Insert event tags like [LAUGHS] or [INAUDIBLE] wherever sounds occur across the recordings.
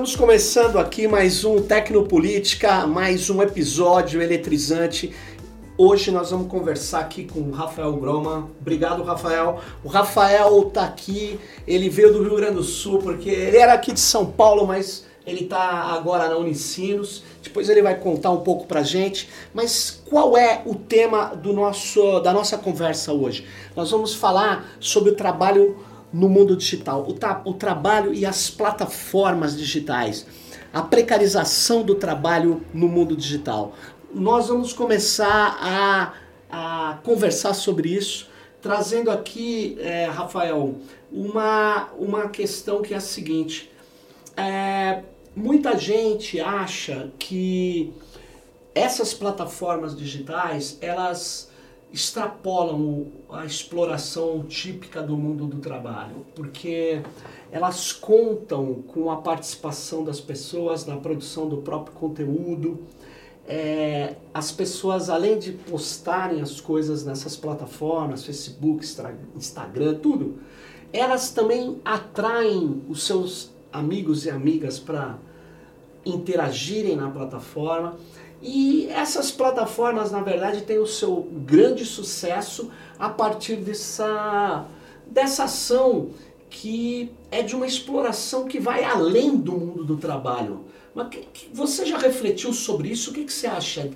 Estamos começando aqui mais um Tecnopolítica, mais um episódio eletrizante. Hoje nós vamos conversar aqui com o Rafael Groma. Obrigado, Rafael. O Rafael está aqui, ele veio do Rio Grande do Sul, porque ele era aqui de São Paulo, mas ele está agora na Unicinos. Depois ele vai contar um pouco pra gente. Mas qual é o tema do nosso, da nossa conversa hoje? Nós vamos falar sobre o trabalho no mundo digital, o, tra o trabalho e as plataformas digitais, a precarização do trabalho no mundo digital. Nós vamos começar a, a conversar sobre isso, trazendo aqui, é, Rafael, uma, uma questão que é a seguinte: é, muita gente acha que essas plataformas digitais elas extrapolam a exploração típica do mundo do trabalho, porque elas contam com a participação das pessoas na produção do próprio conteúdo. É, as pessoas, além de postarem as coisas nessas plataformas, Facebook, Instagram, tudo, elas também atraem os seus amigos e amigas para interagirem na plataforma e essas plataformas, na verdade, têm o seu grande sucesso a partir dessa, dessa ação que é de uma exploração que vai além do mundo do trabalho. Mas que, que, você já refletiu sobre isso? O que, que você acha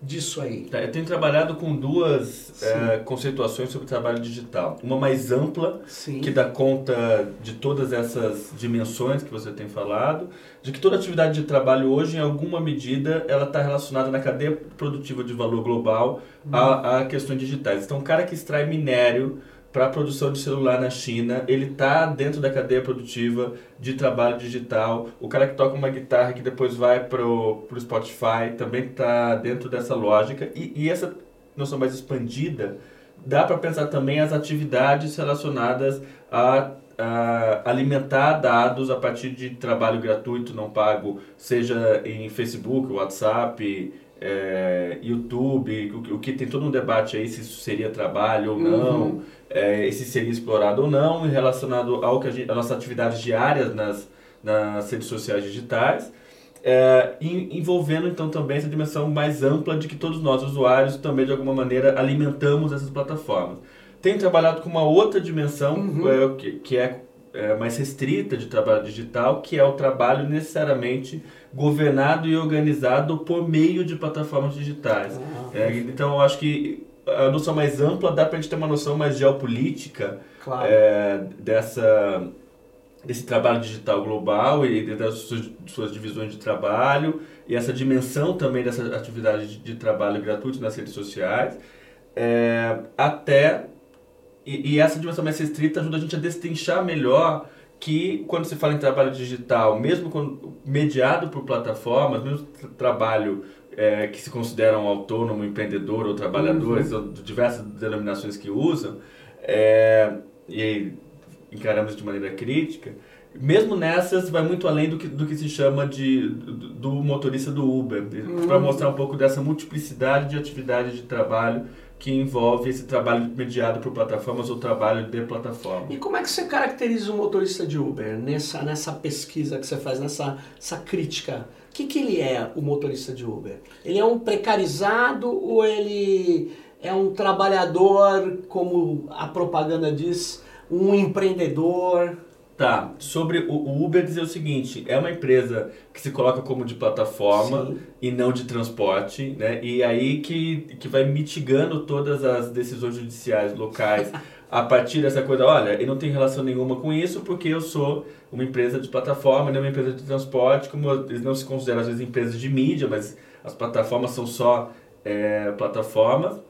disso aí? Tá, eu tenho trabalhado com duas é, conceituações sobre trabalho digital. Uma mais ampla, Sim. que dá conta de todas essas dimensões que você tem falado, de que toda atividade de trabalho hoje, em alguma medida, ela está relacionada na cadeia produtiva de valor global uhum. a, a questões digitais. Então, um cara que extrai minério para a produção de celular na China, ele está dentro da cadeia produtiva de trabalho digital. O cara que toca uma guitarra que depois vai para o Spotify também está dentro dessa lógica. E, e essa noção mais expandida dá para pensar também as atividades relacionadas a, a, alimentar dados a partir de trabalho gratuito não pago, seja em Facebook, WhatsApp, é, YouTube, o, o, que tem todo um debate aí se isso seria trabalho ou não. Uhum é, se seria explorado ou não, relacionado ao que a, gente, a nossas atividades diárias nas, nas redes sociais digitais, é, envolvendo então também essa dimensão mais ampla de que todos nós, usuários, também de alguma maneira alimentamos essas plataformas. Tenho trabalhado com uma outra dimensão uhum. é, que, que é, é, mais restrita de trabalho digital, que é o trabalho necessariamente governado e organizado por meio de plataformas digitais. Ah, então, eu acho que a noção mais ampla, dá para a gente ter uma noção mais geopolítica claro. é, dessa, desse trabalho digital global e das suas, suas, divisões de trabalho e essa dimensão também dessa atividade de, de trabalho gratuito nas redes sociais, é, até e, e, essa dimensão mais restrita ajuda a gente a destrinchar melhor que quando se fala em trabalho digital, mesmo quando, mediado por plataformas, mesmo trabalho é, que se consideram autônomo, empreendedor ou trabalhadores, uhum. ou diversas denominações que usam, é, e encaramos de maneira crítica, mesmo nessas vai muito além do que, do que se chama de, do, do motorista do Uber, uhum. para mostrar um pouco dessa multiplicidade de atividades de trabalho que envolve esse trabalho mediado por plataformas ou trabalho de plataforma. E como é que você caracteriza o motorista de Uber nessa, nessa pesquisa que você faz, nessa essa crítica? que, que ele é, o motorista de Uber? Ele é um precarizado ou ele é um trabalhador, como a propaganda diz, um empreendedor? Tá, sobre o Uber dizer o seguinte, é uma empresa que se coloca como de plataforma Sim. e não de transporte, né? E aí que, que vai mitigando todas as decisões judiciais locais [LAUGHS] a partir dessa coisa, olha, eu não tenho relação nenhuma com isso porque eu sou uma empresa de plataforma, não uma empresa de transporte, como eles não se consideram às vezes empresas de mídia, mas as plataformas são só é, plataformas.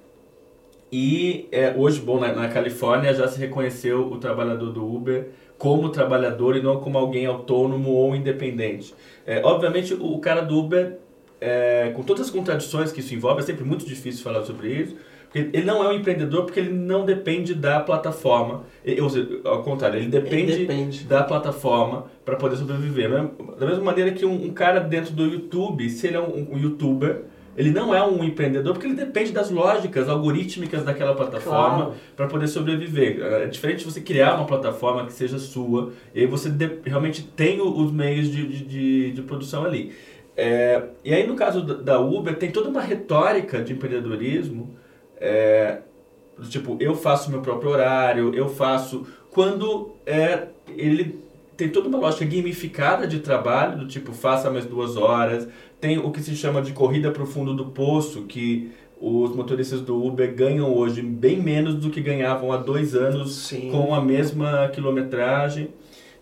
E é, hoje, bom, na, na, Califórnia já se reconheceu o trabalhador do Uber como trabalhador e não como alguém autônomo ou independente. É, obviamente, o, cara do Uber, é, com todas as contradições que isso envolve, é sempre muito difícil falar sobre isso, porque ele não é um empreendedor porque ele não depende da plataforma. Ou seja, ao contrário, ele depende, ele depende. da plataforma para poder sobreviver. Da mesma maneira que um, um, cara dentro do YouTube, se ele é um, um youtuber, ele não é um empreendedor porque ele depende das lógicas algorítmicas daquela plataforma claro. para poder sobreviver. É diferente de você criar uma plataforma que seja sua e aí você realmente tem os meios de, de, de, de produção ali. É, e aí no caso da Uber tem toda uma retórica de empreendedorismo, é, tipo, eu faço meu próprio horário, eu faço... Quando é, ele tem toda uma lógica gamificada de trabalho, do tipo, faça mais duas horas. Tem o que se chama de corrida para o fundo do poço, que os motoristas do Uber ganham hoje bem menos do que ganhavam há dois anos Sim. com a mesma quilometragem.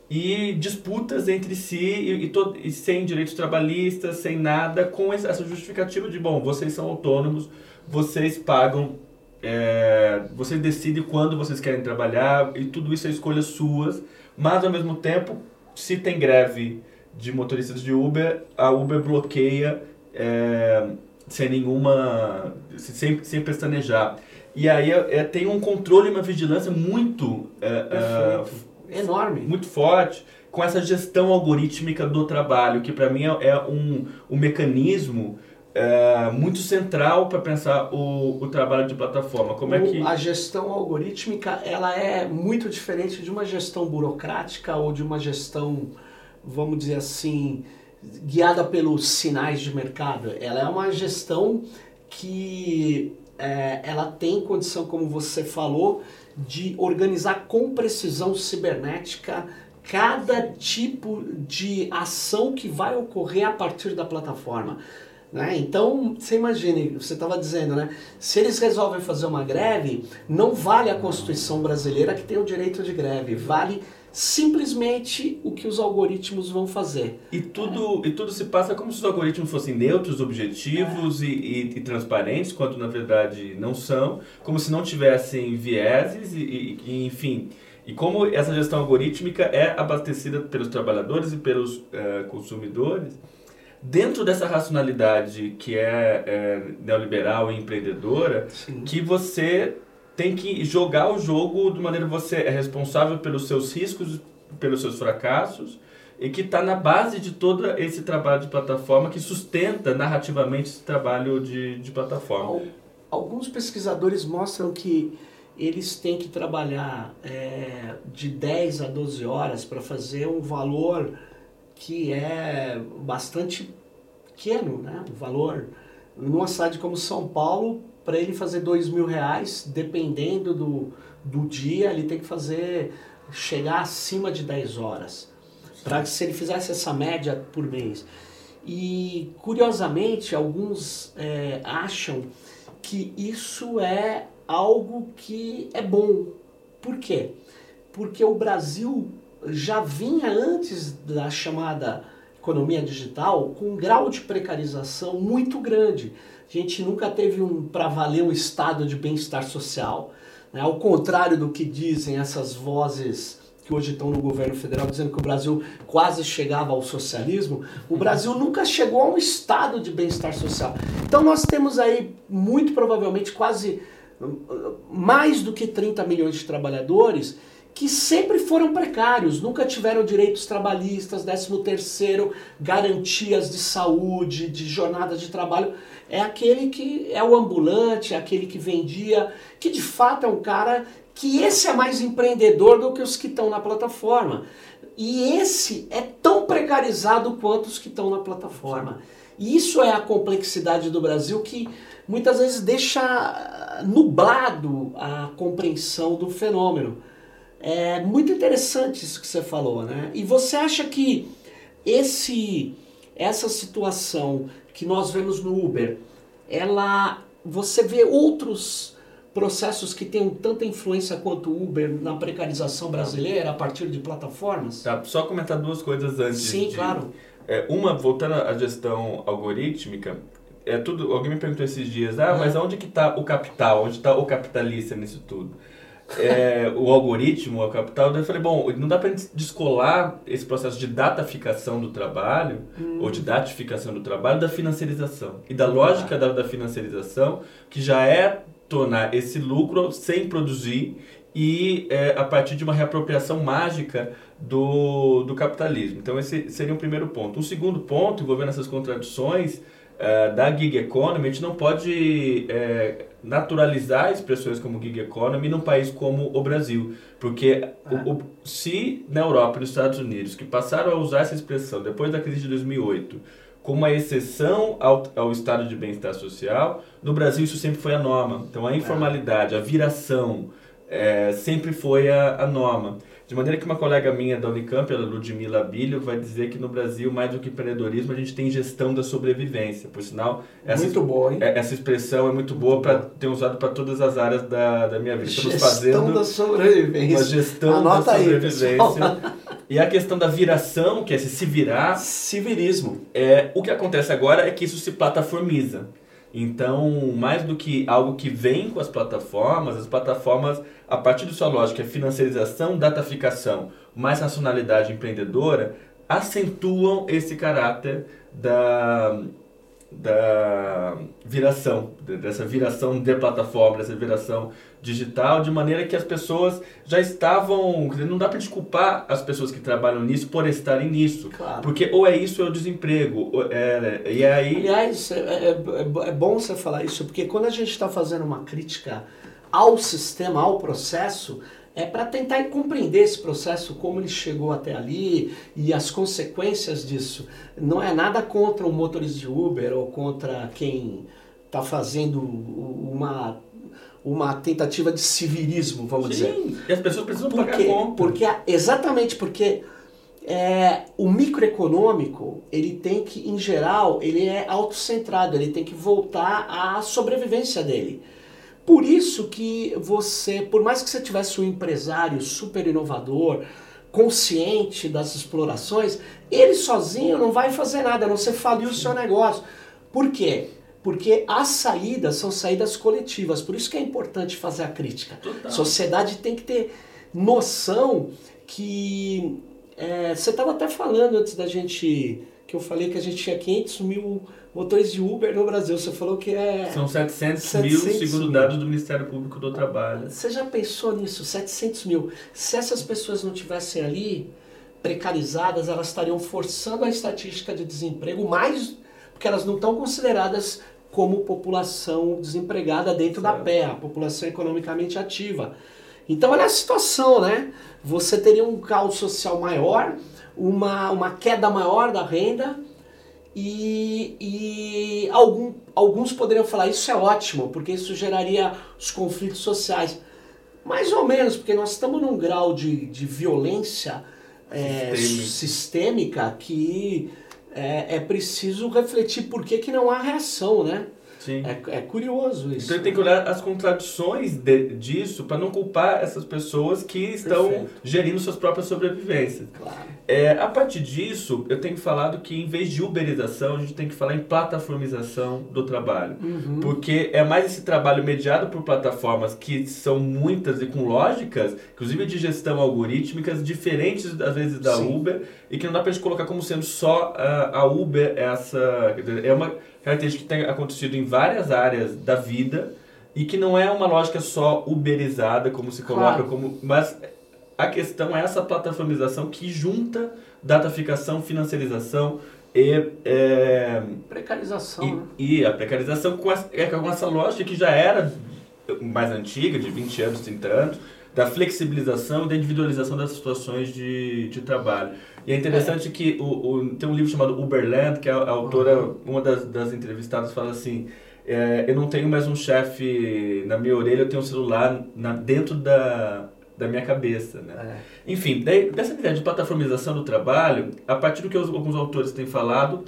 E disputas entre si e, e, todo, e sem direitos trabalhistas, sem nada, com essa justificativa de, bom, vocês são autônomos, vocês pagam, é, vocês decidem quando vocês querem trabalhar e tudo isso é escolhas suas mas ao mesmo tempo, se tem greve de motoristas de Uber, a Uber bloqueia é, sem nenhuma. sem, sem pestanejar. E aí é, tem um controle e uma vigilância muito. É, é, enorme. Muito forte com essa gestão algorítmica do trabalho, que para mim é, é um, um mecanismo é, muito central para pensar o, o trabalho de plataforma. Como é que a gestão algorítmica ela é muito diferente de uma gestão burocrática ou de uma gestão, vamos dizer assim, guiada pelos sinais de mercado. Ela é uma gestão que é, ela tem condição, como você falou, de organizar com precisão cibernética cada tipo de ação que vai ocorrer a partir da plataforma. Né? Então, você imagine, você estava dizendo, né? se eles resolvem fazer uma greve, não vale a Constituição brasileira que tem o direito de greve, vale simplesmente o que os algoritmos vão fazer. E tudo, é. e tudo se passa como se os algoritmos fossem neutros, objetivos é. e, e, e, transparentes, quando na verdade não são, como se não tivessem vieses e, e enfim. E como essa gestão algorítmica é abastecida pelos trabalhadores e pelos uh, consumidores, dentro dessa racionalidade que é, é neoliberal e empreendedora, Sim. que você tem que jogar o jogo de maneira que você é responsável pelos seus riscos, pelos seus fracassos, e que está na base de todo esse trabalho de plataforma que sustenta narrativamente esse trabalho de, de plataforma. Alguns pesquisadores mostram que eles têm que trabalhar é, de 10 a 12 horas para fazer um valor que é bastante pequeno, né? O valor. Numa cidade como São Paulo, para ele fazer dois mil reais, dependendo do, do dia, ele tem que fazer chegar acima de 10 horas. Para se ele fizesse essa média por mês. E curiosamente, alguns é, acham que isso é algo que é bom. Por quê? Porque o Brasil já vinha antes da chamada economia digital com um grau de precarização muito grande. A gente nunca teve um para valer um estado de bem-estar social. Né? Ao contrário do que dizem essas vozes que hoje estão no governo federal dizendo que o Brasil quase chegava ao socialismo, o Brasil [LAUGHS] nunca chegou a um estado de bem-estar social. Então nós temos aí muito provavelmente quase mais do que 30 milhões de trabalhadores que sempre foram precários, nunca tiveram direitos trabalhistas, 13 terceiro, garantias de saúde, de jornada de trabalho. É aquele que é o ambulante, é aquele que vendia, que de fato é um cara que esse é mais empreendedor do que os que estão na plataforma. E esse é tão precarizado quanto os que estão na plataforma. E isso é a complexidade do Brasil que muitas vezes deixa nublado a compreensão do fenômeno. É muito interessante isso que você falou, né? E você acha que esse essa situação que nós vemos no Uber, ela você vê outros processos que tenham tanta influência quanto o Uber na precarização brasileira a partir de plataformas? Tá, só comentar duas coisas antes. Sim, de, claro. É, uma, voltando à gestão algorítmica, é tudo. Alguém me perguntou esses dias, ah, mas onde que está o capital? Onde está o capitalista nisso tudo? É, o algoritmo, o capital, daí eu falei, bom, não dá para descolar esse processo de dataficação do trabalho, hum. ou de datificação do trabalho, da financiarização. E da lógica ah. da, da financiarização, que já é tornar esse lucro sem produzir e é, a partir de uma reapropriação mágica do, do capitalismo. Então, esse seria um primeiro ponto. Um segundo ponto, envolvendo essas contradições uh, da gig economy, a gente não pode é, naturalizar expressões como gig economy num país como o Brasil. Porque o, o, se na Europa e nos Estados Unidos, que passaram a usar essa expressão depois da crise de 2008, como uma exceção ao, ao estado de bem-estar social, no Brasil isso sempre foi a norma. Então a informalidade, a viração, é, sempre foi a, a, norma. De maneira que uma colega minha da Unicamp, a Ludmila Bilho, vai dizer que no Brasil, mais do que empreendedorismo, a gente tem gestão da sobrevivência. Por sinal, essa, muito boa, hein? É, essa expressão é muito boa para ter usado para todas as áreas da, da minha vida. Estamos gestão fazendo da sobrevivência. Uma gestão Anota da sobrevivência. Aí, [LAUGHS] e a questão da viração, que é se virar. Civilismo. É, o que acontece agora é que isso se plataformiza. Então, mais do que algo que vem com as plataformas, as plataformas, a partir de sua lógica, financiarização, dataficação, mais racionalidade empreendedora, acentuam esse caráter da da viração, dessa viração de plataforma, dessa viração digital, de maneira que as pessoas já estavam. Não dá para desculpar as pessoas que trabalham nisso por estarem nisso. Claro. Porque ou é isso ou é o desemprego. É, e aí. Aliás, é, é, é, é bom você falar isso, porque quando a gente está fazendo uma crítica ao sistema, ao processo, é para tentar compreender esse processo, como ele chegou até ali e as consequências disso. Não é nada contra o motorista de Uber ou contra quem está fazendo uma uma tentativa de civilismo, vamos Sim, dizer. E as pessoas precisam porque, pagar conta. Porque, exatamente porque é, o microeconômico, ele tem que, em geral, ele é autocentrado, ele tem que voltar à sobrevivência dele. Por isso que você, por mais que você tivesse um empresário super inovador, consciente das explorações, ele sozinho não vai fazer nada, a não ser falir o seu negócio. Por quê? Porque as saídas são saídas coletivas, por isso que é importante fazer a crítica. Total. A sociedade tem que ter noção que. É, você estava até falando antes da gente. Eu falei que a gente tinha 500 mil motores de Uber no Brasil. Você falou que é. São 700, 700 mil, segundo dados do Ministério Público do Trabalho. Você já pensou nisso? 700 mil. Se essas pessoas não tivessem ali precarizadas, elas estariam forçando a estatística de desemprego mais. porque elas não estão consideradas como população desempregada dentro certo. da PEA, a população economicamente ativa. Então, olha a situação, né? Você teria um caos social maior, uma, uma queda maior da renda e, e algum, alguns poderiam falar isso é ótimo, porque isso geraria os conflitos sociais. Mais ou menos, porque nós estamos num grau de, de violência é, sistêmica que é, é, preciso refletir por que, que não há reação, né? Sim. É, é curioso isso. Então tem que olhar as contradições de, disso para não culpar essas pessoas que estão Perfeito. gerindo suas próprias sobrevivências. Claro. É, a partir disso, eu tenho falado que em vez de uberização, a gente tem que falar em plataformização do trabalho. Uhum. Porque é mais esse trabalho mediado por plataformas que são muitas e com lógicas, inclusive de gestão algorítmicas, diferentes às vezes da Sim. Uber, e que não dá para a gente colocar como sendo só a, a Uber essa. É uma característica que tem acontecido em várias áreas da vida e que não é uma lógica só uberizada, como se coloca, claro. como, mas a questão é essa plataformização que junta dataficação, financiarização e... É, precarização. E, né? e, a precarização com essa, é, com essa lógica que já era mais antiga, de 20 anos, 30 anos, da flexibilização e da individualização das situações de, de trabalho. E é interessante é. que o, o, tem um livro chamado Uberland, que a, a autora, uhum. uma das, das entrevistadas, fala assim: é, Eu não tenho mais um chefe na minha orelha, eu tenho um celular na, dentro da, da minha cabeça. Né? É. Enfim, daí, dessa ideia de plataformização do trabalho, a partir do que os, alguns autores têm falado,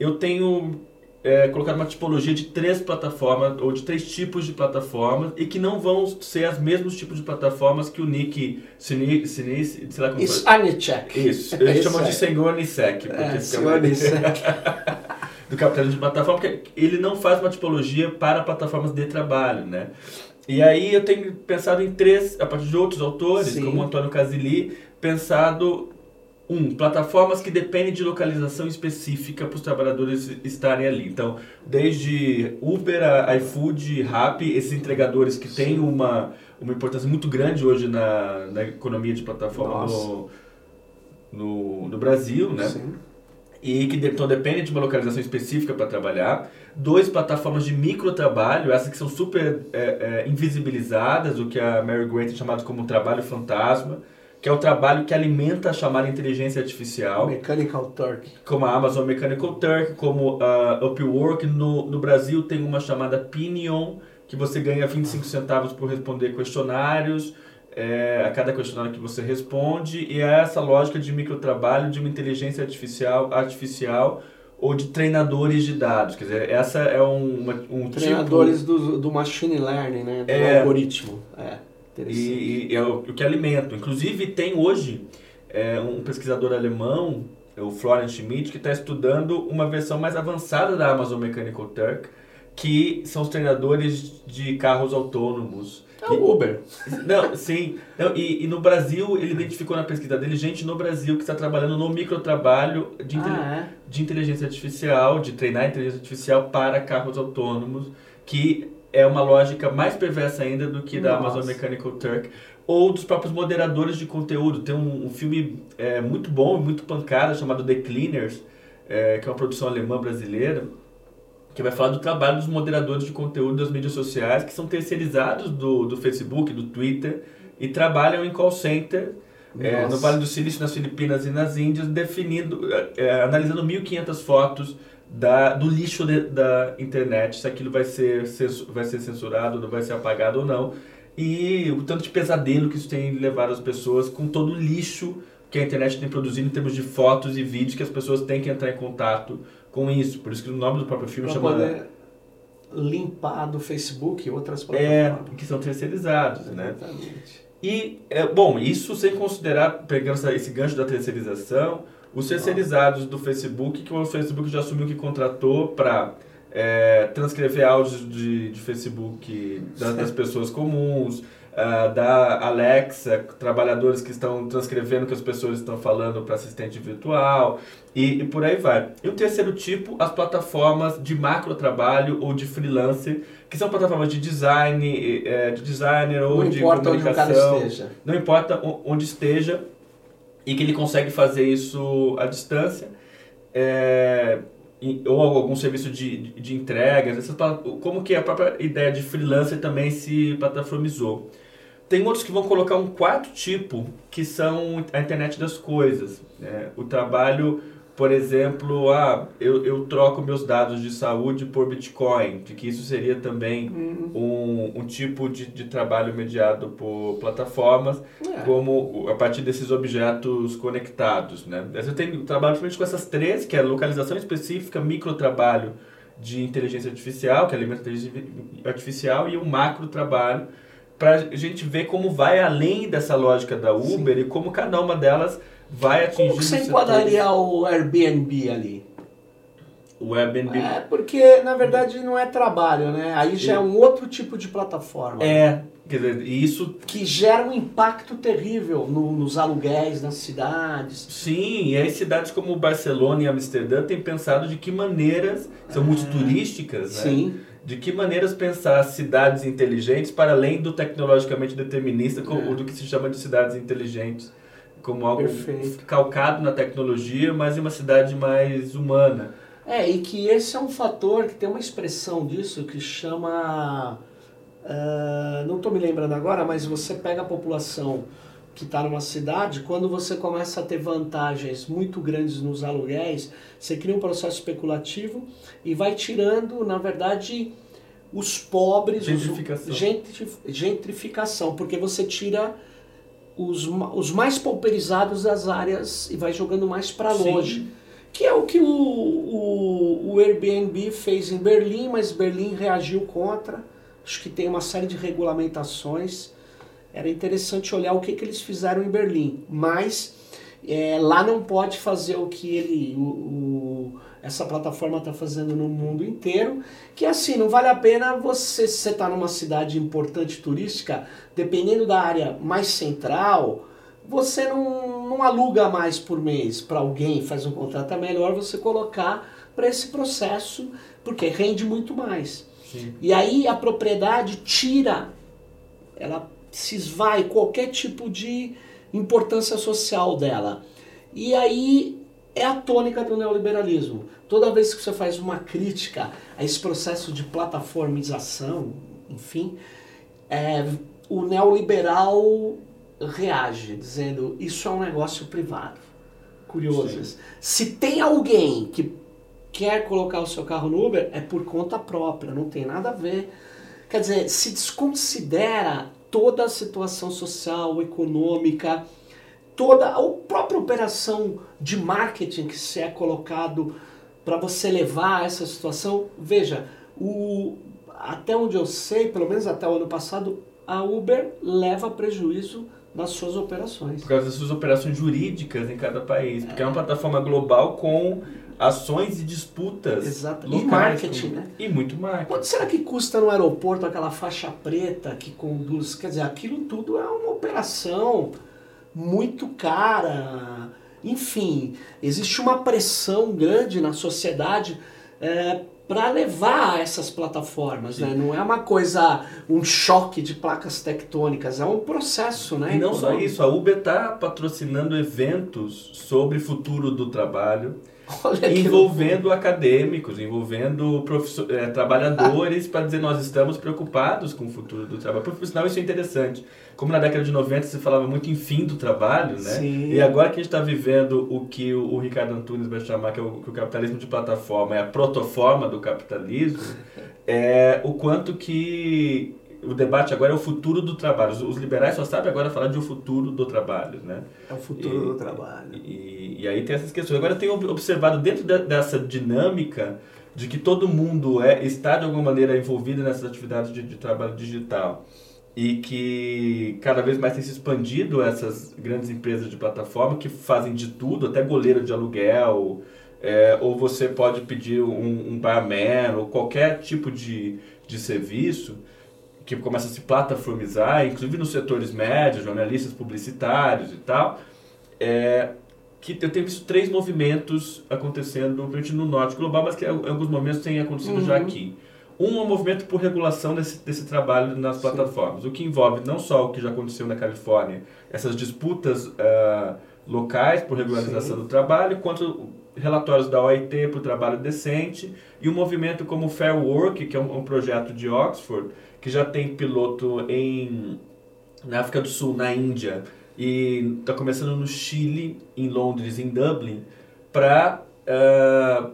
eu tenho é, colocar uma tipologia de três plataformas, ou de três tipos de plataformas, e que não vão ser os mesmos tipos de plataformas que o Nick Sinise, sei lá como Isso, Anicek. Isso, eles chamam de Senhor Nisek. É, Senhor Nisek. [LAUGHS] do capitalismo de plataforma, porque ele não faz uma tipologia para plataformas de trabalho, né? E aí eu tenho pensado em três, a partir de outros autores, Sim. como Antônio Casili, pensado um, plataformas que dependem de localização específica para os trabalhadores estarem ali. Então, desde Uber, iFood, Rappi, esses entregadores que têm uma, uma importância muito grande hoje na, na economia de plataforma no, no, no, Brasil, né? Sim. E que então dependem de uma localização específica para trabalhar. Dois, plataformas de microtrabalho, essas que são super é, é, invisibilizadas, o que a Mary Gray tem chamado como trabalho fantasma que é o trabalho que alimenta a chamada inteligência artificial. Mechanical Turk. Como a Amazon Mechanical Turk, como a Upwork. No, no Brasil tem uma chamada Pinion, que você ganha 25 centavos por responder questionários, é, a cada questionário que você responde. E é essa lógica de microtrabalho, de uma inteligência artificial, artificial ou de treinadores de dados. Quer dizer, essa é um, uma, um Treinadores tipo... do, do machine learning, né? Do é, algoritmo. É. E, e, é o, que alimenta. Inclusive, tem hoje é, um pesquisador alemão, é o Florian Schmidt, que está estudando uma versão mais avançada da Amazon Mechanical Turk, que são os treinadores de carros autônomos. É o Uber. Não, sim. Não, e, e, no Brasil, ele identificou na pesquisa dele gente no Brasil que está trabalhando no microtrabalho de, ah, é? de inteligência artificial, de treinar inteligência artificial para carros autônomos, que é uma lógica mais perversa ainda do que da Amazon Mechanical Turk ou dos próprios moderadores de conteúdo. Tem um, um filme é, muito bom, muito pancada, chamado The Cleaners, é, que é uma produção alemã brasileira, que vai falar do trabalho dos moderadores de conteúdo das mídias sociais, que são terceirizados do, do Facebook, do Twitter, e trabalham em call center é, no Vale do Silício, nas Filipinas e nas Índias, definindo, é, é analisando 1.500 fotos da, do lixo de, da internet, se aquilo vai ser, vai ser censurado, não vai ser apagado ou não. E o tanto de pesadelo que isso tem levado as pessoas com todo o lixo que a internet tem produzido em termos de fotos e vídeos que as pessoas têm que entrar em contato com isso. Por isso que o nome do próprio filme chama... Poder limpar do Facebook e outras é, plataformas. É, que são terceirizados, né? Exatamente. E, é, bom, isso sem considerar, pegando esse gancho da terceirização, os terceirizados do Facebook, que o Facebook já assumiu que contratou para é, transcrever áudios de, de Facebook das, das pessoas comuns, uh, da Alexa, trabalhadores que estão transcrevendo o que as pessoas estão falando para assistente virtual e, e, por aí vai. E o terceiro tipo, as plataformas de macro trabalho ou de freelancer, que são plataformas de design, é, de designer ou não de comunicação. Onde o cara esteja. Não importa onde esteja e que ele consegue fazer isso à distância. É, ou algum serviço de, de, entregas, como que a própria ideia de freelancer também se plataformizou. Tem outros que vão colocar um quarto tipo, que são a internet das coisas. Né? O trabalho por exemplo, ah, eu, eu troco meus dados de saúde por Bitcoin, de que isso seria também uhum. um, um tipo de, de trabalho mediado por plataformas, é. como a partir desses objetos conectados. Né? Eu tenho trabalho principalmente com essas três, que é localização específica, microtrabalho de inteligência artificial, que alimenta a inteligência artificial, e o macro trabalho, para a gente ver como vai além dessa lógica da Uber Sim. e como cada uma delas vai atingir. Como você enquadraria o Airbnb ali? O Airbnb. É, porque na verdade não é trabalho, né? Aí já é um outro tipo de plataforma. É, quer dizer, isso. Que gera um impacto terrível no, nos aluguéis nas cidades. Sim, e aí cidades como Barcelona e Amsterdã têm pensado de que maneiras, são é. muito turísticas, né? Sim. De que maneiras pensar cidades inteligentes para além do tecnologicamente determinista, é. do que se chama de cidades inteligentes como algo Perfeito. calcado na tecnologia, mas em uma cidade mais humana. É, e que esse é um fator que tem uma expressão disso que chama. Uh, não estou me lembrando agora, mas você pega a população que está numa cidade, quando você começa a ter vantagens muito grandes nos aluguéis, você cria um processo especulativo e vai tirando, na verdade, os pobres. Gentrificação. Os, gentrificação, porque você tira os, os mais pauperizados das áreas e vai jogando mais para longe. Que é o que o, o, o Airbnb fez em Berlim, mas Berlim reagiu contra. Acho que tem uma série de regulamentações. Era interessante olhar o que, que eles fizeram em Berlim. Mas é, lá não pode fazer o que ele, o, o essa plataforma está fazendo no mundo inteiro, que assim, não vale a pena você, se você está numa cidade importante turística, dependendo da área mais central, você não, não aluga mais por mês para alguém, faz um contrato, é melhor você colocar para esse processo, porque rende muito mais. Sim. E aí a propriedade tira, ela se esvai qualquer tipo de importância social dela. E aí é a tônica do neoliberalismo. Toda vez que você faz uma crítica a esse processo de plataformização, enfim, é, o neoliberal reage, dizendo isso é um negócio privado. Curioso. Sim. Se tem alguém que quer colocar o seu carro no Uber, é por conta própria, não tem nada a ver. Quer dizer, se desconsidera toda a situação social, econômica, toda a própria operação de marketing que se é colocado para você levar essa situação. Veja, o, até onde eu sei, pelo menos até o ano passado, a Uber leva prejuízo nas suas operações. Por causa das suas operações jurídicas em cada país. Porque é, é uma plataforma global com ações e disputas. Exato. Locais, e marketing, né? E muito marketing. Quanto será que custa no aeroporto aquela faixa preta que conduz? Quer dizer, aquilo tudo é uma operação muito cara. Enfim, existe uma pressão grande na sociedade é, para levar essas plataformas, né? Não é uma coisa, um choque de placas tectônicas, é um processo, né? E não só isso, a Uber está patrocinando eventos sobre futuro do trabalho, envolvendo acadêmicos, envolvendo é, trabalhadores, para dizer nós estamos preocupados com o futuro do trabalho. Por sinal, isso é interessante. Como na década de 90 se falava muito em fim do trabalho, né? Sim. E agora que a gente está vivendo o que o, o, Ricardo Antunes vai chamar que, é o, que o capitalismo de plataforma é a protoforma do capitalismo, [LAUGHS] é o quanto que o debate agora é o futuro do trabalho. Os, os, liberais só sabem agora falar de o futuro do trabalho, né? É o futuro e, do trabalho. E, e, aí tem essas questões. Agora eu tenho observado dentro de, dessa dinâmica de que todo mundo é, está de alguma maneira envolvido nessas atividades de, de trabalho digital e que cada vez mais tem se expandido essas grandes empresas de plataforma que fazem de tudo, até goleiro de aluguel, é, ou você pode pedir um, um barman, ou qualquer tipo de, de serviço que começa a se plataformizar, inclusive nos setores médios, jornalistas publicitários e tal, é, que eu tenho visto três movimentos acontecendo, principalmente no norte global, mas que em alguns momentos têm acontecido uhum. já aqui. Um é o movimento por regulação desse, desse trabalho nas Sim. plataformas, o que envolve não só o que já aconteceu na Califórnia, essas disputas uh, locais por regularização Sim. do trabalho, quanto relatórios da OIT para o trabalho decente, e um movimento como o Fair Work, que é um, um projeto de Oxford, que já tem piloto em na África do Sul, na Índia, e está começando no Chile, em Londres, em Dublin, para uh, ah,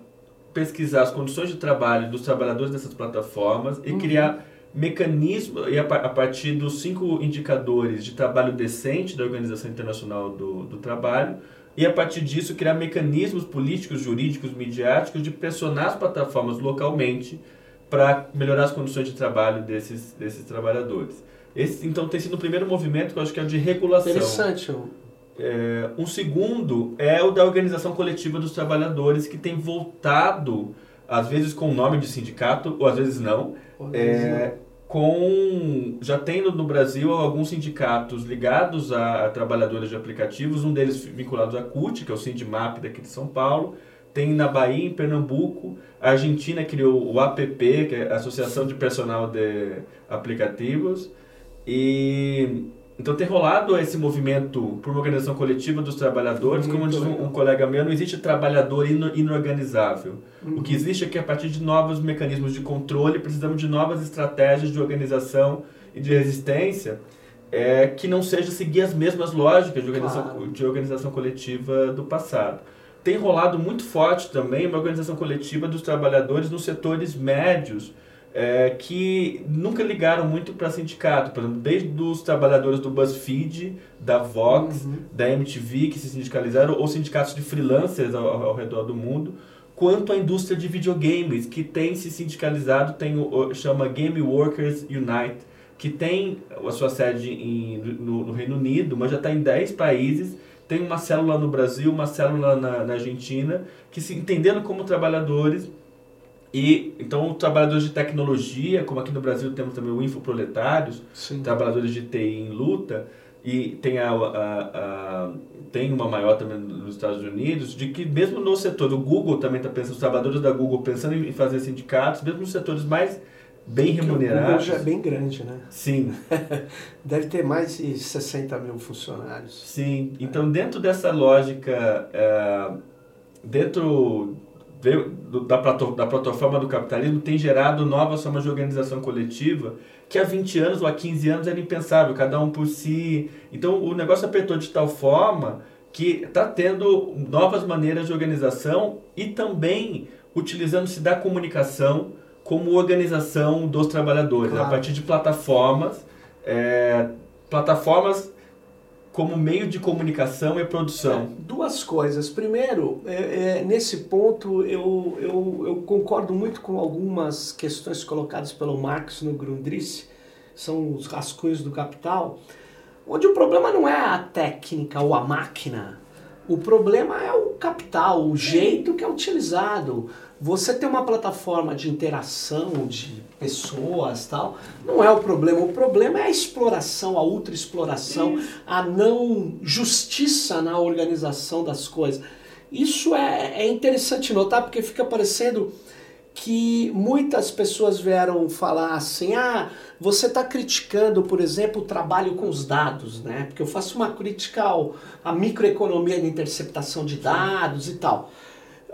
pesquisar as condições de trabalho dos trabalhadores dessas plataformas e uhum. criar mecanismos, e a, a, partir dos cinco indicadores de trabalho decente da Organização Internacional do, do Trabalho, e a partir disso criar mecanismos políticos, jurídicos, midiáticos de pressionar as plataformas localmente para melhorar as condições de trabalho desses, desses trabalhadores. Esse, então, tem sido o primeiro movimento que eu acho que é o de regulação. Interessante. É, um segundo é o da organização coletiva dos trabalhadores, que tem voltado, às vezes com o nome de sindicato, ou às vezes não, é, com já tendo no Brasil alguns sindicatos ligados a, a, trabalhadores de aplicativos, um deles vinculado à CUT, que é o Sindimap daqui de São Paulo, tem na Bahia, em Pernambuco, a Argentina criou o APP, que é a Associação de Personal de Aplicativos, e então tem rolado esse movimento por uma organização coletiva dos trabalhadores, Muito como diz um, um, colega meu, não existe trabalhador ino, inorganizável. Uhum. O que existe é que a partir de novos mecanismos de controle, precisamos de novas estratégias de organização e de resistência é, que não seja seguir as mesmas lógicas de organização, claro. de organização coletiva do passado. Tem rolado muito forte também uma organização coletiva dos trabalhadores nos setores médios, é, que nunca ligaram muito para sindicato, por exemplo, desde os trabalhadores do BuzzFeed, da Vox, uhum. da MTV, que se sindicalizaram, ou sindicatos de freelancers ao, ao, redor do mundo, quanto a indústria de videogames, que tem se sindicalizado, tem o, chama Game Workers Unite, que tem a sua sede em, no, no Reino Unido, mas já está em 10 países, tem uma célula no Brasil, uma célula na, na Argentina, que se entendendo como trabalhadores e então trabalhadores de tecnologia, como aqui no Brasil temos também o Infoproletários, Sim. trabalhadores de TI em luta, e tem, a, a, a, tem uma maior também nos Estados Unidos, de que mesmo no setor, o Google também está pensando, os trabalhadores da Google pensando em fazer sindicatos, mesmo nos setores mais bem remunerados. O Google já é bem grande, né? Sim. [LAUGHS] Deve ter mais de 60 mil funcionários. Sim. Então, dentro dessa lógica, é, dentro da, da plataforma do capitalismo, tem gerado novas formas de organização coletiva que há 20 anos ou há 15 anos era impensável, cada um por si. Então o negócio apertou de tal forma que está tendo novas maneiras de organização e também utilizando-se da comunicação como organização dos trabalhadores, claro. a partir de plataformas, é, plataformas como meio de comunicação e produção? É, duas coisas. Primeiro, é, é, nesse ponto eu, eu, eu, concordo muito com algumas questões colocadas pelo Marx no Grundrisse, são os rascunhos do Capital, onde o problema não é a técnica ou a máquina, o problema é o capital, o jeito que é utilizado. Você ter uma plataforma de interação de pessoas tal, não é o problema. O problema é a exploração, a ultra exploração, a não justiça na organização das coisas. Isso é, é interessante notar porque fica parecendo que muitas pessoas vieram falar assim: ah, você está criticando, por exemplo, o trabalho com os dados, né? Porque eu faço uma crítica ao, à microeconomia de interceptação de dados e tal.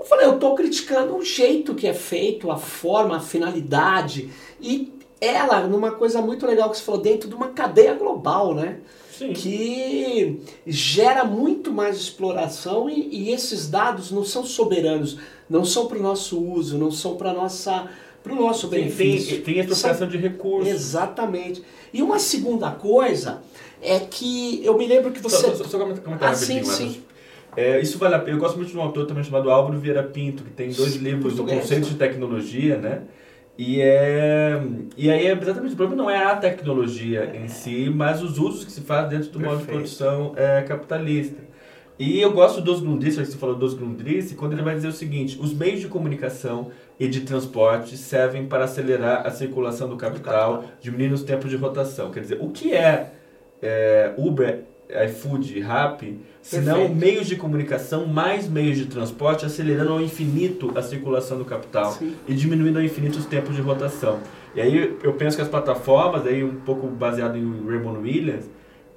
Eu falei, eu estou criticando o jeito que é feito, a forma, a finalidade. E ela, numa coisa muito legal que você falou, dentro de uma cadeia global, né? Sim. Que gera muito mais exploração e, e esses dados não são soberanos, não são para o nosso uso, não são para nossa para o nosso Sim, benefício. Tem, tem expropriação de recursos. Exatamente. E uma segunda coisa é que eu me lembro que você. Só, só, só comentar ah, sim, sim. É, isso vale a pena. Eu gosto muito de um autor também chamado Álvaro Vieira Pinto, que tem dois livros do conceito de tecnologia, né? E, é, e aí, é exatamente, o problema não é a tecnologia em si, mas os usos que se faz dentro do Perfeito. modo de produção é, capitalista. E eu gosto dos Grundrisse, que você falou dos Grundrisse, quando ele vai dizer o seguinte, os meios de comunicação e de transporte servem para acelerar a circulação do capital, diminuindo os tempos de rotação. Quer dizer, o que é, é Uber, iFood, Rappi, se não meios de comunicação, mais meios de transporte, acelerando ao infinito a circulação do capital Sim. e diminuindo ao infinito os tempos de rotação. E aí eu penso que as plataformas, aí um pouco baseado em Raymond Williams,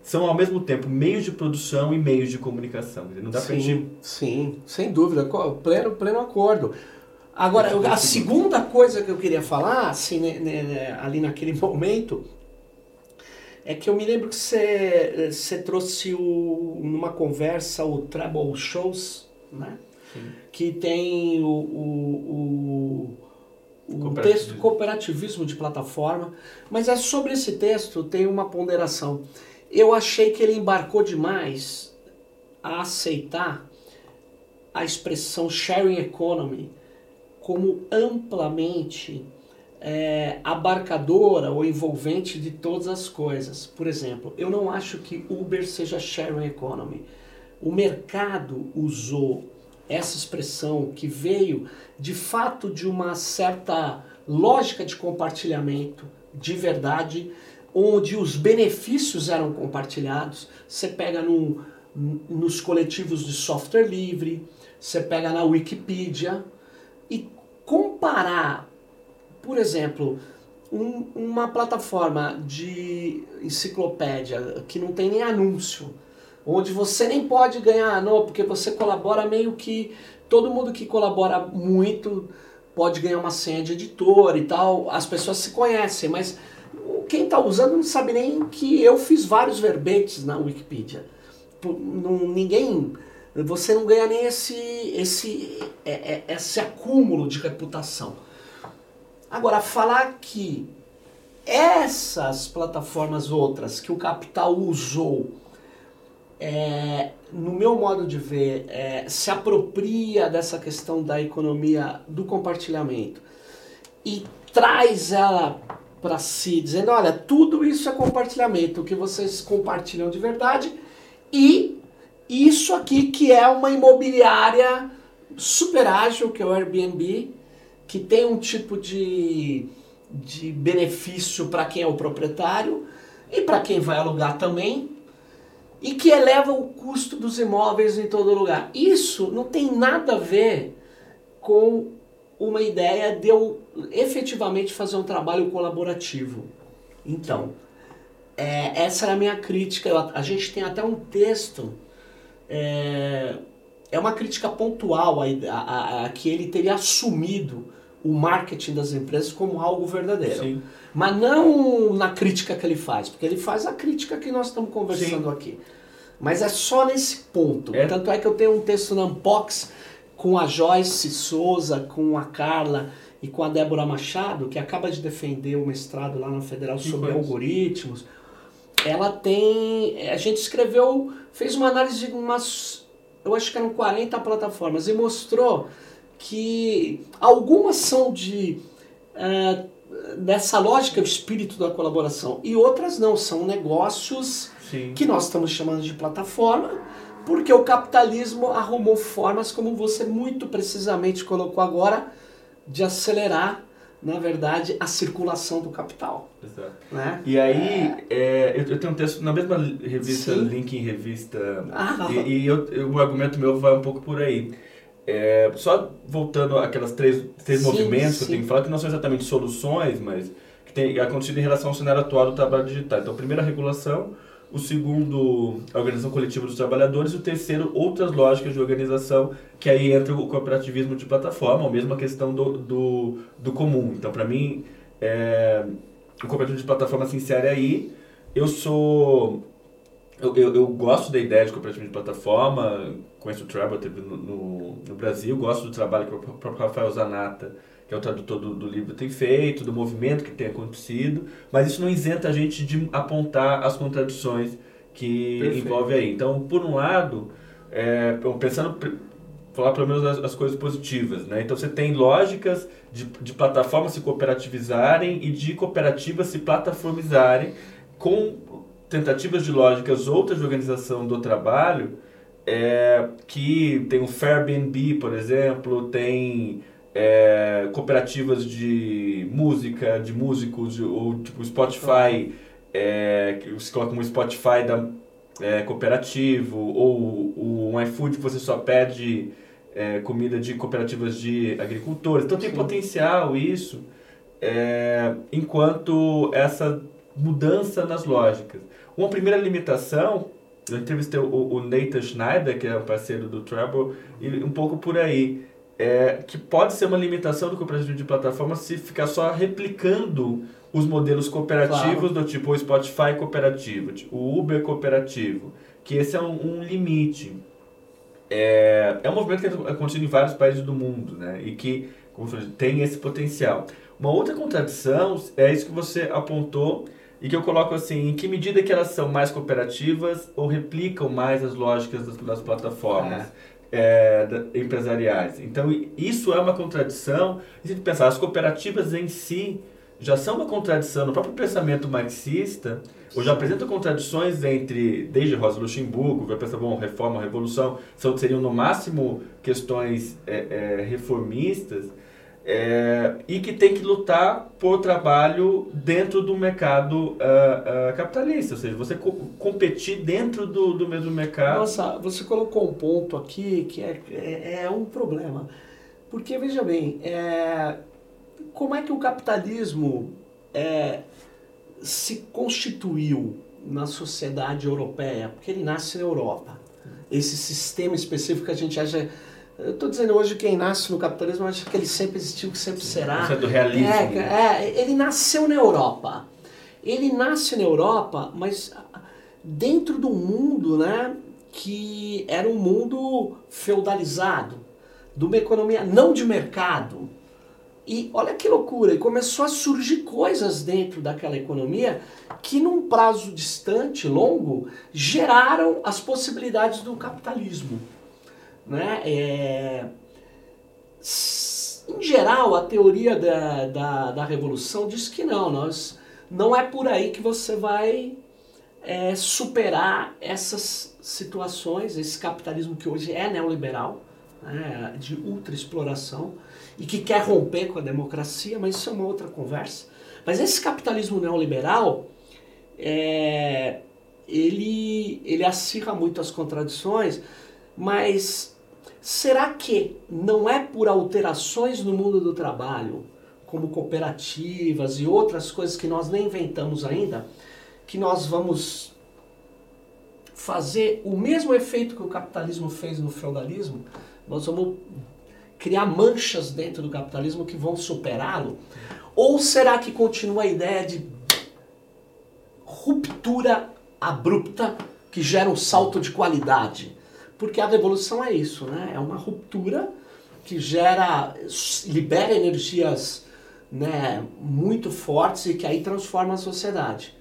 são ao mesmo tempo meios de produção e meios de comunicação. Não dá sim, gente... sim, sem dúvida, pleno, pleno acordo. Agora, a segunda coisa que eu queria falar, assim, né, né, né, ali naquele [LAUGHS] momento, é que eu me lembro que você, você trouxe o, numa conversa o Treble Shows, né? Sim. Que tem o, o, o, o texto cooperativismo de plataforma, mas é sobre esse texto tem uma ponderação eu achei que ele embarcou demais a aceitar a expressão sharing economy como amplamente é, abarcadora ou envolvente de todas as coisas. Por exemplo, eu não acho que Uber seja sharing economy. O mercado usou essa expressão que veio de fato de uma certa lógica de compartilhamento de verdade onde os benefícios eram compartilhados. Você pega no, nos coletivos de software livre, você pega na Wikipedia e comparar, por exemplo, um, uma plataforma de enciclopédia que não tem nem anúncio, onde você nem pode ganhar, não, porque você colabora meio que todo mundo que colabora muito pode ganhar uma senha de editor e tal, as pessoas se conhecem, mas quem está usando não sabe nem que eu fiz vários verbetes na Wikipedia. Ninguém. Você não ganha nem esse, esse, é, é, esse acúmulo de reputação. Agora, falar que essas plataformas outras que o capital usou, é, no meu modo de ver, é, se apropria dessa questão da economia do compartilhamento e traz ela para si, dizendo: olha, tudo isso é compartilhamento, o que vocês compartilham de verdade, e isso aqui que é uma imobiliária super ágil, que é o Airbnb, que tem um tipo de, de benefício para quem é o proprietário e para quem vai alugar também. e que eleva o custo dos imóveis em todo lugar. Isso não tem nada a ver com uma ideia de eu efetivamente fazer um trabalho colaborativo. Então, é, essa era a minha crítica. Eu, a gente tem até um texto, é, é uma crítica pontual a, a, a, que ele teria assumido o marketing das empresas como algo verdadeiro. Sim. Mas não na crítica que ele faz, porque ele faz a crítica que nós estamos conversando Sim. aqui. Mas é só nesse ponto. É. Tanto é que eu tenho um texto na Unbox com a Joyce Souza, com a Carla e com a Débora Machado, que acaba de defender o mestrado lá na Federal sobre algoritmos. Ela tem. A gente escreveu, fez uma análise de umas. Eu acho que eram 40 plataformas e mostrou que algumas são de. Dessa lógica, o espírito da colaboração, e outras não, são negócios Sim. que nós estamos chamando de plataforma porque o capitalismo arrumou formas, como você muito precisamente colocou agora, de acelerar, na verdade, a circulação do capital. Exato. Né? E aí, é... É, eu, tenho um texto na mesma revista, Sim. Link em Revista, ah. e, e eu, eu, o argumento meu vai um pouco por aí. É, só voltando àquelas três, três sim, movimentos sim. que eu tenho que falar, que não são exatamente soluções, mas que tem acontecido em relação ao cenário atual do trabalho digital. Então, a primeira regulação, o segundo, a organização coletiva dos trabalhadores, e o terceiro, outras lógicas de organização, que aí entra o cooperativismo de plataforma, ou mesmo a questão do, do, do comum. Então, para mim, é, o cooperativismo de plataforma se insere aí. Eu sou... Eu, eu, eu, gosto da ideia de cooperativismo de plataforma, conheço o Trevor no, no, no Brasil, gosto do trabalho que o próprio Rafael Zanata que é o tradutor do, do, livro, tem feito, do movimento que tem acontecido, mas isso não isenta a gente de apontar as contradições que Perfeito. envolve aí. Então, por um lado, é, pensando falar pelo menos as, as, coisas positivas, né? Então você tem lógicas de, de plataformas se cooperativizarem e de cooperativas se plataformizarem com tentativas de lógicas outras de organização do trabalho é, que tem o Fairbnb, por exemplo, tem é, cooperativas de música, de músicos, ou tipo Spotify, é, que você coloca um Spotify da, é, cooperativo, ou um iFood que você só pede é, comida de cooperativas de agricultores. Então tem Sim. potencial isso, é, enquanto essa mudança nas lógicas. Uma primeira limitação, eu entrevistei o, o Nathan Schneider, que é um parceiro do Treble, e um pouco por aí é, que pode ser uma limitação do cooperativismo de plataforma se ficar só replicando os modelos cooperativos claro. do tipo o Spotify cooperativo, o Uber cooperativo, que esse é um, um limite. É, é um movimento que acontece em vários países do mundo, né? E que, como falei, tem esse potencial. Uma outra contradição é isso que você apontou e que eu coloco assim, em que medida que elas são mais cooperativas ou replicam mais as lógicas das, das plataformas. É é, empresariais. Então, isso é uma contradição. A gente pensar, as cooperativas em si já são uma contradição no próprio pensamento marxista, ou já apresentam contradições entre, desde Rosa Luxemburgo, vai pensar, bom, reforma, revolução, são, seriam no máximo questões é, é, reformistas, é, e que tem que lutar por trabalho dentro do mercado uh, uh, capitalista, ou seja, você co competir dentro do, do mesmo mercado. Nossa, você colocou um ponto aqui que é, é, é um problema. Porque, veja bem, é, como é que o capitalismo é, se constituiu na sociedade europeia? Porque ele nasce na Europa. Esse sistema específico que a gente acha eu estou dizendo hoje quem nasce no capitalismo acha que ele sempre existiu, que sempre será. Isso é do realismo. É, é, ele nasceu na Europa. Ele nasce na Europa, mas dentro do mundo, né, que era um mundo feudalizado, de uma economia não de mercado. E olha que loucura, e começou a surgir coisas dentro daquela economia que num prazo distante, longo, geraram as possibilidades do capitalismo. Né? É... Em geral, a teoria da, da, da, revolução diz que não, nós, não é por aí que você vai é, superar essas situações, esse capitalismo que hoje é neoliberal, né, de ultra exploração e que quer romper com a democracia, mas isso é uma outra conversa. Mas esse capitalismo neoliberal, é, ele, ele acirra muito as contradições, mas será que não é por alterações no mundo do trabalho, como cooperativas e outras coisas que nós nem inventamos ainda, que nós vamos fazer o mesmo efeito que o capitalismo fez no feudalismo? Nós vamos criar manchas dentro do capitalismo que vão superá-lo? Ou será que continua a ideia de ruptura abrupta que gera um salto de qualidade? Porque a revolução é isso, né? É uma ruptura que gera, libera energias né, muito fortes e que aí transforma a sociedade.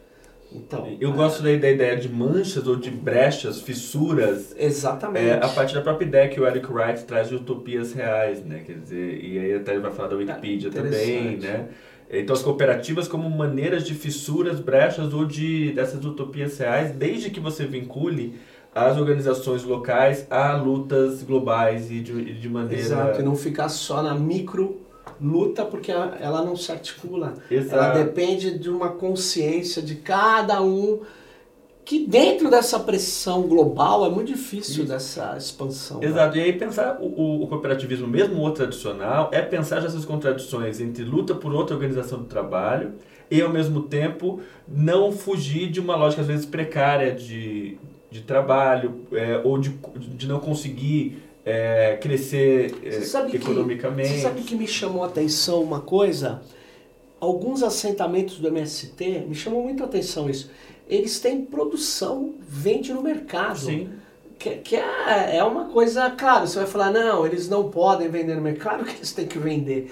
Então, eu é... gosto da, da, ideia de manchas ou de brechas, fissuras. Exatamente. É, a partir da própria ideia que o Eric Wright traz de utopias reais, né? Quer dizer, e aí até ele vai falar da Wikipedia é, também, né? Então as cooperativas como maneiras de fissuras, brechas ou de dessas utopias reais, desde que você vincule as organizações locais a lutas globais e de, de maneira... Exato, e não ficar só na micro luta porque ela não se articula. Exato. Ela depende de uma consciência de cada um que dentro dessa pressão global é muito difícil Isso. dessa expansão. Né? Exato, né? e aí pensar o, o, cooperativismo, mesmo o tradicional, é pensar essas contradições entre luta por outra organização do trabalho e ao mesmo tempo não fugir de uma lógica às vezes precária de, de trabalho é, ou de, de não conseguir é, crescer é, economicamente. Que, você sabe que me chamou a atenção uma coisa? Alguns assentamentos do MST, me chamou muito a atenção isso. Eles têm produção, vende no mercado. Sim. Que, que é, é uma coisa, claro, você vai falar, não, eles não podem vender no mercado. Claro que eles têm que vender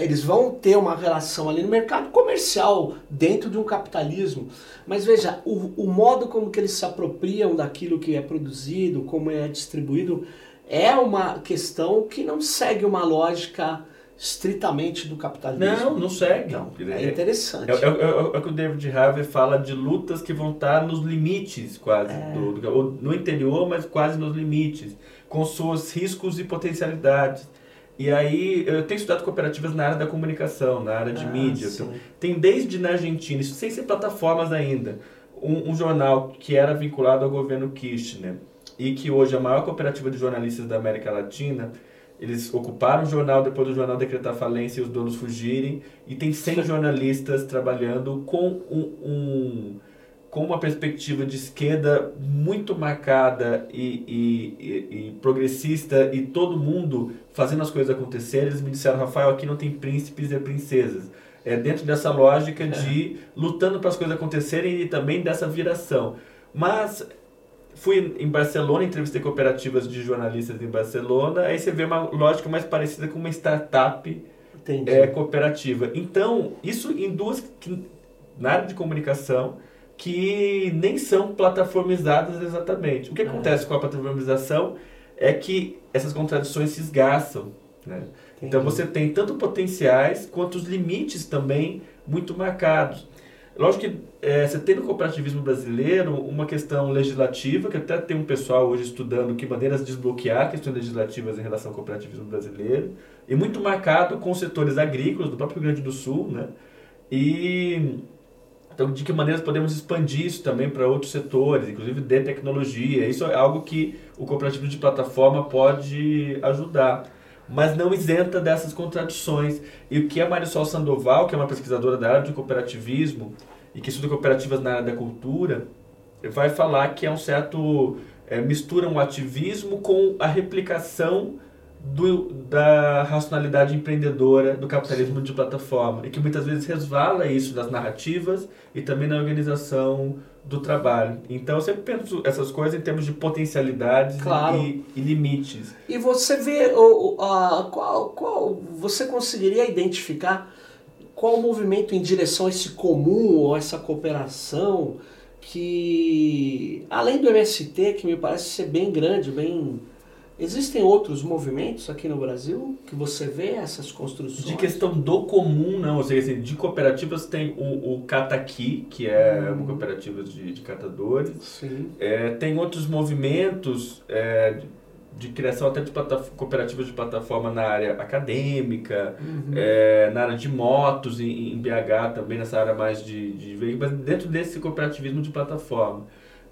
eles vão ter uma relação ali no mercado comercial, dentro de um capitalismo. Mas veja, o, o modo como que eles se apropriam daquilo que é produzido, como é distribuído, é uma questão que não segue uma lógica estritamente do capitalismo. Não, não segue. Não, é interessante. É, é, é, é, o que o David Harvey fala de lutas que vão estar nos limites, quase, é. do, do, no interior, mas quase nos limites, com seus riscos e potencialidades. E aí, eu tenho estudado cooperativas na área da comunicação, na área de ah, mídia. Então, tem desde na Argentina, isso sem ser plataformas ainda, um, um, jornal que era vinculado ao governo Kirchner e que hoje é a maior cooperativa de jornalistas da América Latina. Eles ocuparam o jornal depois do jornal decretar falência e os donos fugirem. E tem 100 [LAUGHS] jornalistas trabalhando com um, um com uma perspectiva de esquerda muito marcada e, e, e, e, progressista e todo mundo fazendo as coisas acontecerem, eles me disseram, Rafael, aqui não tem príncipes e princesas. É dentro dessa lógica [LAUGHS] de lutando para as coisas acontecerem e também dessa viração. Mas fui em Barcelona, entrevistei cooperativas de jornalistas em Barcelona, aí você vê uma lógica mais parecida com uma startup é, cooperativa. Então, isso em duas... Na área de comunicação que nem são plataformizadas exatamente. O que é. acontece com a plataformização é que essas contradições se esgarçam. Né? Então você tem tanto potenciais quanto os limites também muito marcados. Lógico que é, você tem no cooperativismo brasileiro uma questão legislativa, que até tem um pessoal hoje estudando que maneiras de desbloquear questões legislativas em relação ao cooperativismo brasileiro, e muito marcado com os setores agrícolas do próprio Rio Grande do Sul, né? E então, de que maneiras podemos expandir isso também para outros setores, inclusive de tecnologia? Isso é algo que o cooperativo de plataforma pode ajudar, mas não isenta dessas contradições. E o que a Marisol Sandoval, que é uma pesquisadora da área de cooperativismo e que estuda cooperativas na área da cultura, vai falar que é um certo é, mistura um ativismo com a replicação do, da racionalidade empreendedora do capitalismo de plataforma e que muitas vezes resvala isso nas narrativas e também na organização do trabalho. Então eu sempre penso essas coisas em termos de potencialidades claro. e, e, limites. E você vê o, a, qual, qual você conseguiria identificar qual o movimento em direção a esse comum ou essa cooperação que além do MST que me parece ser bem grande, bem Existem outros movimentos aqui no Brasil que você vê essas construções? De questão do comum, não. Ou seja, assim, de cooperativas tem o, o Cataqui, que é hum. uma cooperativa de, de catadores. Sim. É, tem outros movimentos é, de criação até de cooperativas de plataforma na área acadêmica, uhum. é, na área de motos, em, em, BH também, nessa área mais de, de veículos, mas dentro desse cooperativismo de plataforma.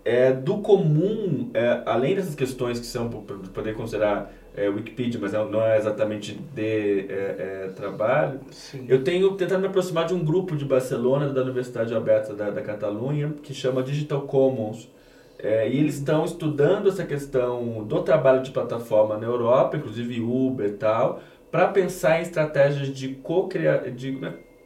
É, do comum, é, além dessas questões que são, para poder considerar é, Wikipedia, mas não é exatamente de é, é, trabalho, Sim. eu tenho tentado me aproximar de um grupo de Barcelona, da Universidade Aberta da, da Catalunha, que chama Digital Commons, é, e eles estão estudando essa questão do trabalho de plataforma na Europa, inclusive Uber e tal, para pensar em estratégias de co-criação.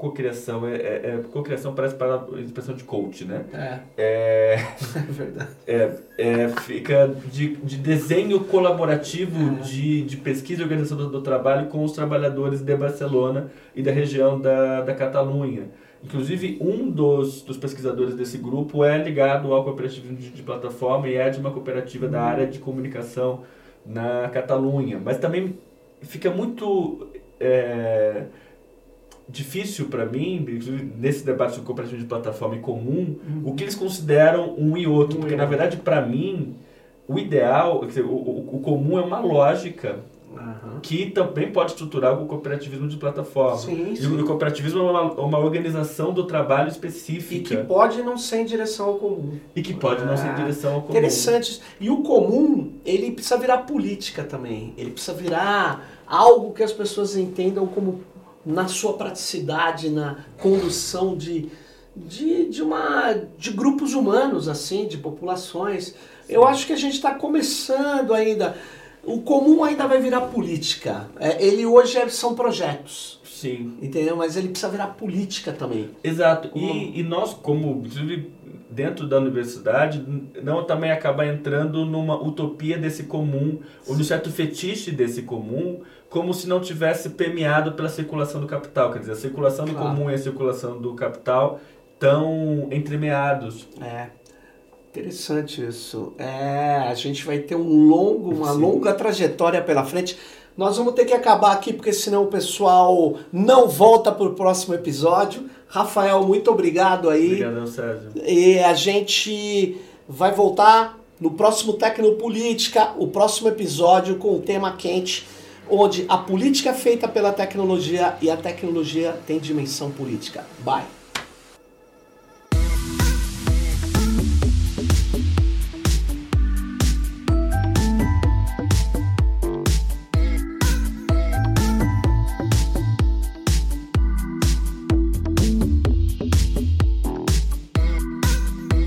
Cocriação é, é, é cocriação parece para a expressão de coach, né? É. É, [LAUGHS] é verdade. É, é, fica de, de desenho colaborativo de, de pesquisa e organização do, do, trabalho com os trabalhadores de Barcelona e da região da, da Catalunha. Inclusive, um dos, dos pesquisadores desse grupo é ligado ao cooperativismo de, de plataforma e é de uma cooperativa da área de comunicação na Catalunha. Mas também fica muito é, difícil para mim, nesse debate sobre cooperativismo de plataforma e comum, uhum. o que eles consideram um e outro. Um porque, e na verdade, para mim, o ideal, dizer, o, o, comum é uma lógica Uhum. que também pode estruturar o cooperativismo de plataforma. Sim, sim. E o cooperativismo é uma, uma, organização do trabalho específica. E que pode não ser em direção ao comum. E que pode não ser em ah, direção ao comum. Interessante. E o comum, ele precisa virar política também. Ele precisa virar algo que as pessoas entendam como na sua praticidade, na condução de, de, de, uma, de grupos humanos, assim, de populações. Sim. Eu acho que a gente está começando ainda o comum ainda vai virar política. É, ele hoje é, são projetos. Sim. Entendeu? Mas ele precisa virar política também. Exato. E, e nós, como dentro da universidade, não também acaba entrando numa utopia desse comum, ou num certo fetiche desse comum, como se não tivesse permeado pela circulação do capital. Quer dizer, a circulação do comum e a circulação do capital estão entremeados. É. Interessante isso. É, a gente vai ter um longo, uma Sim. longa trajetória pela frente. Nós vamos ter que acabar aqui porque senão o pessoal não volta para o próximo episódio. Rafael, muito obrigado aí. Obrigado, Sérgio. E a gente vai voltar no próximo Tecnopolítica, o próximo episódio com o tema quente, onde a política é feita pela tecnologia e a tecnologia tem dimensão política. Bye.